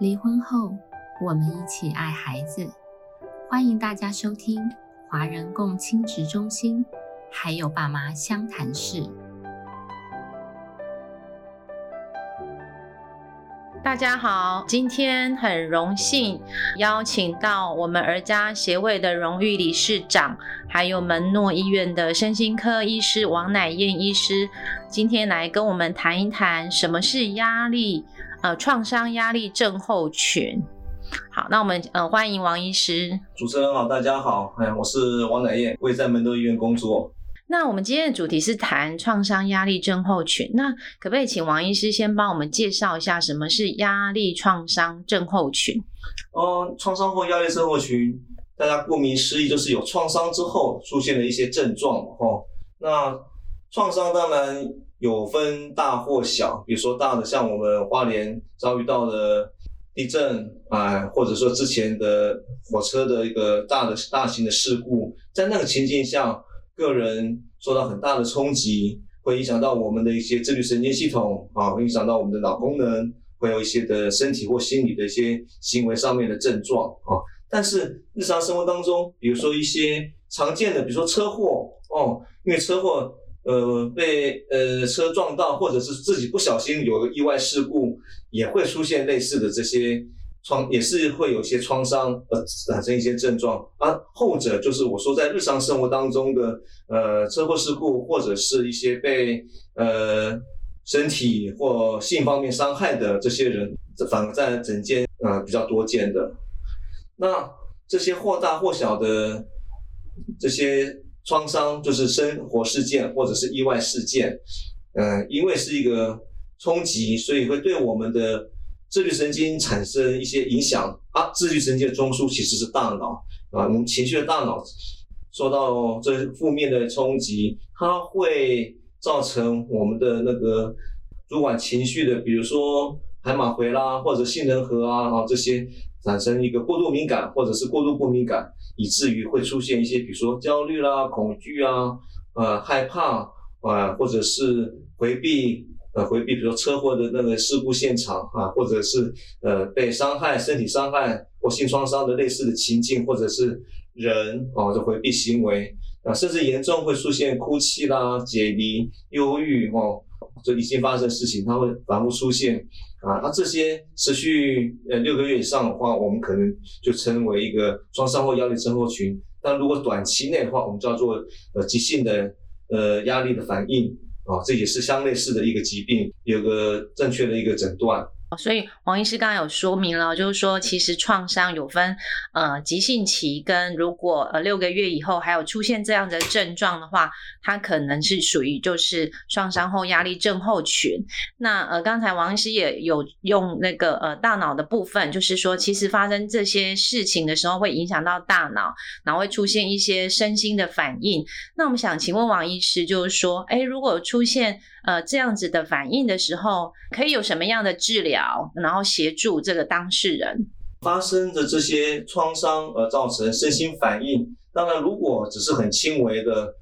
离婚后，我们一起爱孩子。欢迎大家收听华人共亲职中心，还有爸妈相谈室。大家好，今天很荣幸邀请到我们儿家协会的荣誉理事长，还有门诺医院的身心科医师王乃燕医师，今天来跟我们谈一谈什么是压力。呃，创伤压力症候群。好，那我们呃欢迎王医师。主持人好，大家好，哎，我是王乃燕，我也在门诺医院工作。那我们今天的主题是谈创伤压力症候群。那可不可以请王医师先帮我们介绍一下什么是压力创伤症候群？哦，创伤后压力症候群，大家顾名思义就是有创伤之后出现的一些症状哦。那创伤当然。有分大或小，比如说大的，像我们花莲遭遇到的地震啊，或者说之前的火车的一个大的大型的事故，在那个情境下，个人受到很大的冲击，会影响到我们的一些自律神经系统啊，会影响到我们的脑功能，会有一些的身体或心理的一些行为上面的症状啊。但是日常生活当中，比如说一些常见的，比如说车祸哦，因为车祸。呃，被呃车撞到，或者是自己不小心有个意外事故，也会出现类似的这些创，也是会有些创伤，呃，产生一些症状。而后者就是我说在日常生活当中的呃车祸事故，或者是一些被呃身体或性方面伤害的这些人，反而在整间呃比较多见的。那这些或大或小的这些。创伤就是生活事件或者是意外事件，嗯，因为是一个冲击，所以会对我们的自律神经产生一些影响啊。自律神经的中枢其实是大脑啊，我们情绪的大脑受到这负面的冲击，它会造成我们的那个主管情绪的，比如说海马回啦，或者杏仁核啊啊这些。产生一个过度敏感，或者是过度不敏感，以至于会出现一些，比如说焦虑啦、恐惧啊、呃害怕啊，或者是回避，呃回避，比如说车祸的那个事故现场啊，或者是呃被伤害、身体伤害或性创伤的类似的情境，或者是人啊的回避行为啊，甚至严重会出现哭泣啦、解离、忧郁哦。就已经发生的事情，它会反复出现啊。那这些持续呃六个月以上的话，我们可能就称为一个创伤后压力症候群。但如果短期内的话，我们叫做呃急性的呃压力的反应啊，这也是相类似的一个疾病，有个正确的一个诊断。所以王医师刚刚有说明了，就是说其实创伤有分呃急性期跟如果呃六个月以后还有出现这样的症状的话，它可能是属于就是创伤后压力症候群。那呃刚才王医师也有用那个呃大脑的部分，就是说其实发生这些事情的时候会影响到大脑，然后会出现一些身心的反应。那我们想请问王医师，就是说，哎，如果出现呃这样子的反应的时候，可以有什么样的治疗？然后协助这个当事人发生的这些创伤而造成身心反应。当然，如果只是很轻微的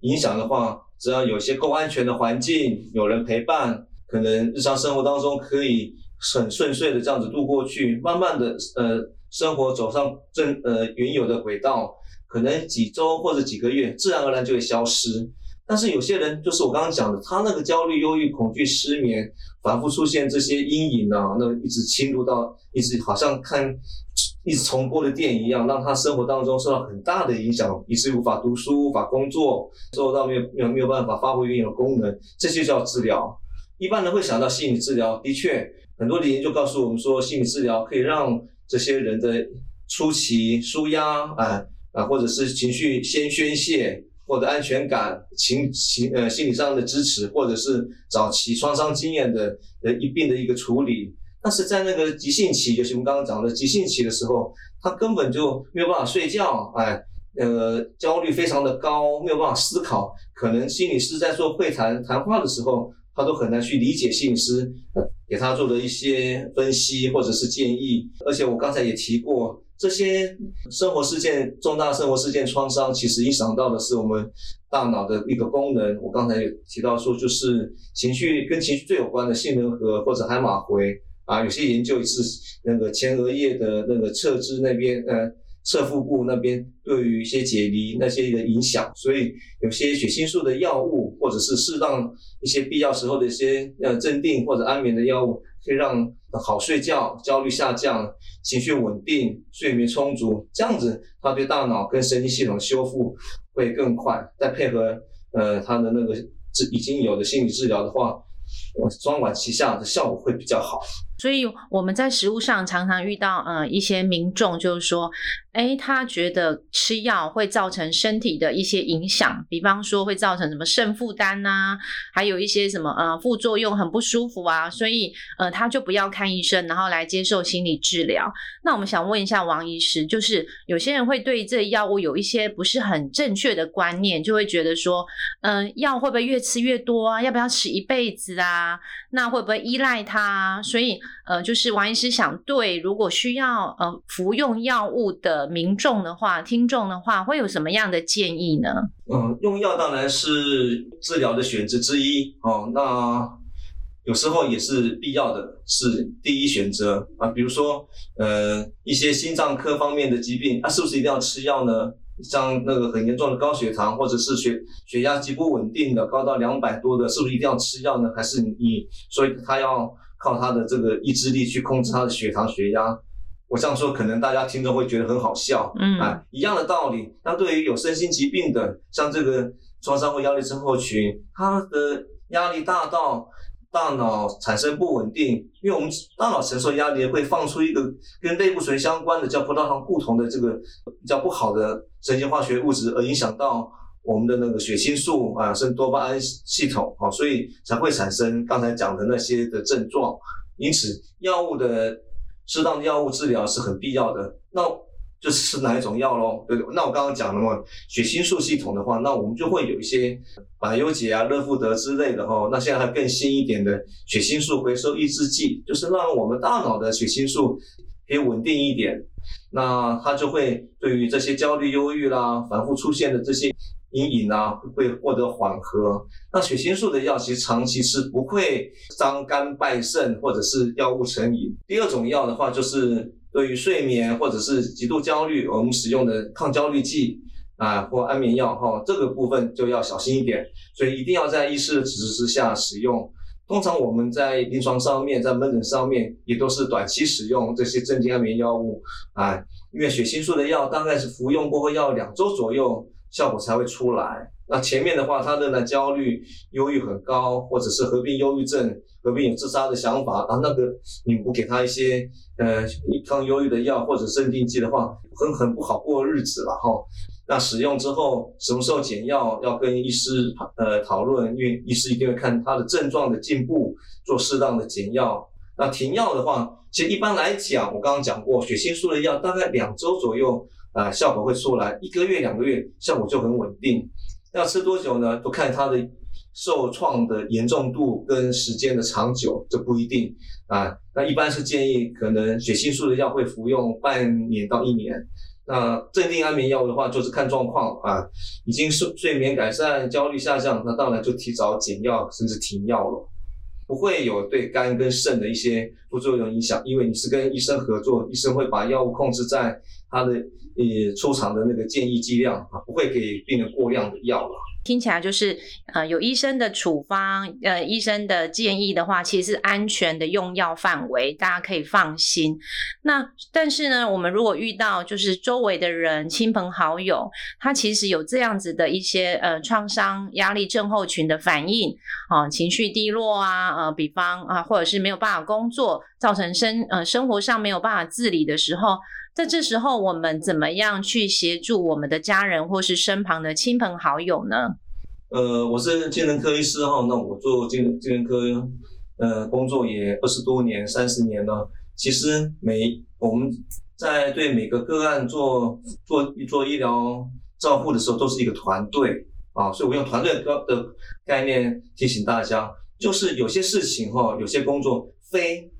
影响的话，只要有些够安全的环境，有人陪伴，可能日常生活当中可以很顺遂的这样子度过去。慢慢的，呃，生活走上正呃原有的轨道，可能几周或者几个月，自然而然就会消失。但是有些人就是我刚刚讲的，他那个焦虑、忧郁、恐惧、失眠，反复出现这些阴影啊，那一直侵入到，一直好像看一直重播的电影一样，让他生活当中受到很大的影响，以至于无法读书、无法工作，受到没有没有没有办法发挥原有的功能，这些叫治疗。一般人会想到心理治疗，的确，很多的研究告诉我们说，心理治疗可以让这些人的初期舒压，啊啊，或者是情绪先宣泄。获得安全感、情情呃心理上的支持，或者是早期创伤经验的呃一并的一个处理。但是在那个急性期，就是我们刚刚讲的急性期的时候，他根本就没有办法睡觉，哎，呃，焦虑非常的高，没有办法思考。可能心理师在做会谈谈话的时候，他都很难去理解心理师给他做的一些分析或者是建议。而且我刚才也提过。这些生活事件、重大生活事件创伤，其实影响到的是我们大脑的一个功能。我刚才有提到说，就是情绪跟情绪最有关的杏仁核或者海马回啊，有些研究是那个前额叶的那个侧支那边，呃，侧腹部那边对于一些解离那些的影响，所以有些血清素的药物或者是适当一些必要时候的一些呃镇定或者安眠的药物，可以让好睡觉、焦虑下降、情绪稳定、睡眠充足，这样子他对大脑跟神经系统修复会更快。再配合呃他的那个治已经有的心理治疗的话。我双管齐下的效果会比较好，所以我们在食物上常常遇到呃一些民众就是说，哎，他觉得吃药会造成身体的一些影响，比方说会造成什么肾负担呐，还有一些什么呃副作用很不舒服啊，所以呃他就不要看医生，然后来接受心理治疗。那我们想问一下王医师，就是有些人会对这药物有一些不是很正确的观念，就会觉得说，嗯，药会不会越吃越多啊？要不要吃一辈子啊？啊，那会不会依赖它？所以，呃，就是王医师想对，如果需要呃服用药物的民众的话，听众的话，会有什么样的建议呢？嗯，用药当然是治疗的选择之一哦。那有时候也是必要的，是第一选择啊。比如说，呃，一些心脏科方面的疾病，啊，是不是一定要吃药呢？像那个很严重的高血糖，或者是血血压极不稳定的，高到两百多的，是不是一定要吃药呢？还是你所以他要靠他的这个意志力去控制他的血糖、血压？我这样说，可能大家听着会觉得很好笑，嗯啊，一样的道理。那对于有身心疾病的，像这个创伤或压力症候群，他的压力大到。大脑产生不稳定，因为我们大脑承受压力会放出一个跟类固醇相关的叫葡萄糖固酮的这个比较不好的神经化学物质，而影响到我们的那个血清素啊，甚至多巴胺系统啊，所以才会产生刚才讲的那些的症状。因此，药物的适当的药物治疗是很必要的。那就是哪一种药喽？对，那我刚刚讲了嘛，血清素系统的话，那我们就会有一些百忧解啊、乐富德之类的哈。那现在还更新一点的血清素回收抑制剂，就是让我们大脑的血清素可以稳定一点，那它就会对于这些焦虑、忧郁啦、反复出现的这些阴影啊，会获得缓和。那血清素的药其实长期是不会伤肝败肾或者是药物成瘾。第二种药的话就是。对于睡眠或者是极度焦虑，我们使用的抗焦虑剂啊或安眠药哈，这个部分就要小心一点，所以一定要在医师的指示之下使用。通常我们在临床上面，在门诊上面也都是短期使用这些镇静安眠药物啊，因为血清素的药大概是服用过后要两周左右效果才会出来。那前面的话，他的呢焦虑、忧郁很高，或者是合并忧郁症。合并有自杀的想法啊，那个你不给他一些呃抗忧郁的药或者镇定剂的话，很很不好过日子了哈。那使用之后什么时候减药，要跟医师呃讨论，因为医师一定会看他的症状的进步，做适当的减药。那停药的话，其实一般来讲，我刚刚讲过，血清素的药大概两周左右啊效果会出来，一个月两个月效果就很稳定。要吃多久呢？都看它的。受创的严重度跟时间的长久，这不一定啊。那一般是建议可能血清素的药会服用半年到一年。那镇定安眠药的话，就是看状况啊，已经睡睡眠改善、焦虑下降，那当然就提早减药甚至停药了，不会有对肝跟肾的一些副作用影响，因为你是跟医生合作，医生会把药物控制在他的呃出厂的那个建议剂量啊，不会给病人过量的药了。听起来就是，呃，有医生的处方，呃，医生的建议的话，其实是安全的用药范围，大家可以放心。那但是呢，我们如果遇到就是周围的人、亲朋好友，他其实有这样子的一些呃创伤压力症候群的反应，啊，情绪低落啊，呃，比方啊，或者是没有办法工作，造成生呃生活上没有办法自理的时候。在这时候，我们怎么样去协助我们的家人或是身旁的亲朋好友呢？呃，我是精神科医师哈，那我做精精神科呃工作也二十多年、三十年了。其实每我们在对每个个案做做做医疗照护的时候，都是一个团队啊，所以我用团队的的概念提醒大家，就是有些事情哈，有些工作非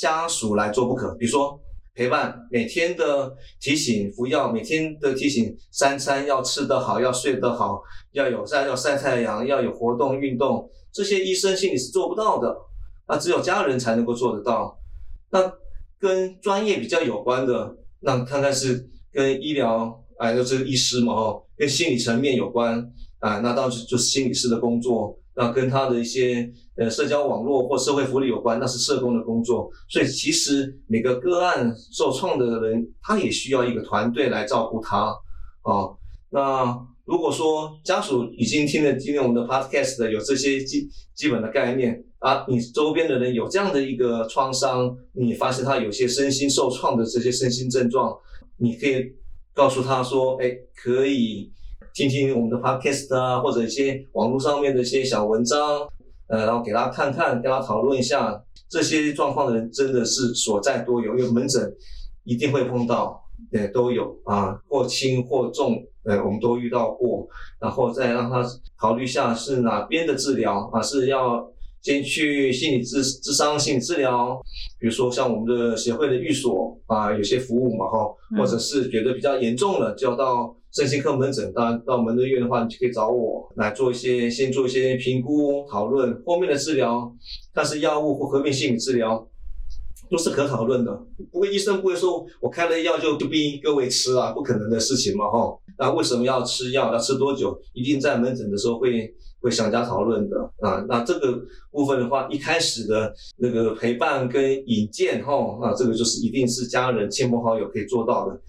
家属来做不可，比如说。陪伴每天的提醒服药，每天的提醒三餐要吃得好，要睡得好，要有晒要晒太阳，要有活动运动，这些医生心里是做不到的，那只有家人才能够做得到。那跟专业比较有关的，那看看是跟医疗，哎，就是医师嘛，哦，跟心理层面有关，啊，那当然就是心理师的工作。那跟他的一些呃社交网络或社会福利有关，那是社工的工作。所以其实每个个案受创的人，他也需要一个团队来照顾他啊。那如果说家属已经听了今天我们的 podcast 的有这些基基本的概念啊，你周边的人有这样的一个创伤，你发现他有些身心受创的这些身心症状，你可以告诉他说，哎，可以。听听我们的 podcast 啊，或者一些网络上面的一些小文章，呃，然后给大家看看，跟他讨论一下这些状况的人真的是所在多有，因为门诊一定会碰到，呃，都有啊，或轻或重，呃，我们都遇到过，然后再让他考虑一下是哪边的治疗啊，是要先去心理治智商心理治疗，比如说像我们的协会的寓所啊，有些服务嘛哈，或者是觉得比较严重了，就要到。身心科门诊，当然到门诊院的话，你就可以找我来做一些，先做一些评估讨论，后面的治疗，但是药物或合并性治疗，都是可讨论的。不过医生不会说我开了药就就逼各位吃啊，不可能的事情嘛，哈。那为什么要吃药？要吃多久？一定在门诊的时候会会详加讨论的啊。那这个部分的话，一开始的那个陪伴跟引荐，哈，那这个就是一定是家人、亲朋好友可以做到的，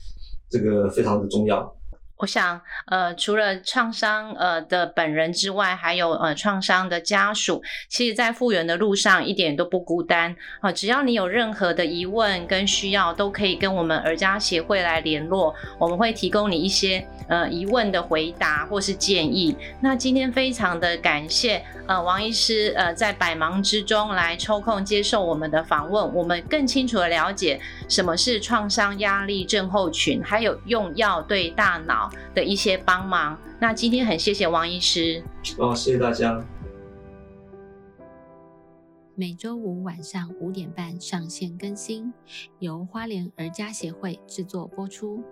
这个非常的重要。我想，呃，除了创伤呃的本人之外，还有呃创伤的家属，其实，在复原的路上一点都不孤单啊！只要你有任何的疑问跟需要，都可以跟我们儿家协会来联络，我们会提供你一些呃疑问的回答或是建议。那今天非常的感谢呃王医师呃在百忙之中来抽空接受我们的访问，我们更清楚的了解什么是创伤压力症候群，还有用药对大脑。的一些帮忙，那今天很谢谢王医师哦，谢谢大家。每周五晚上五点半上线更新，由花莲儿家协会制作播出。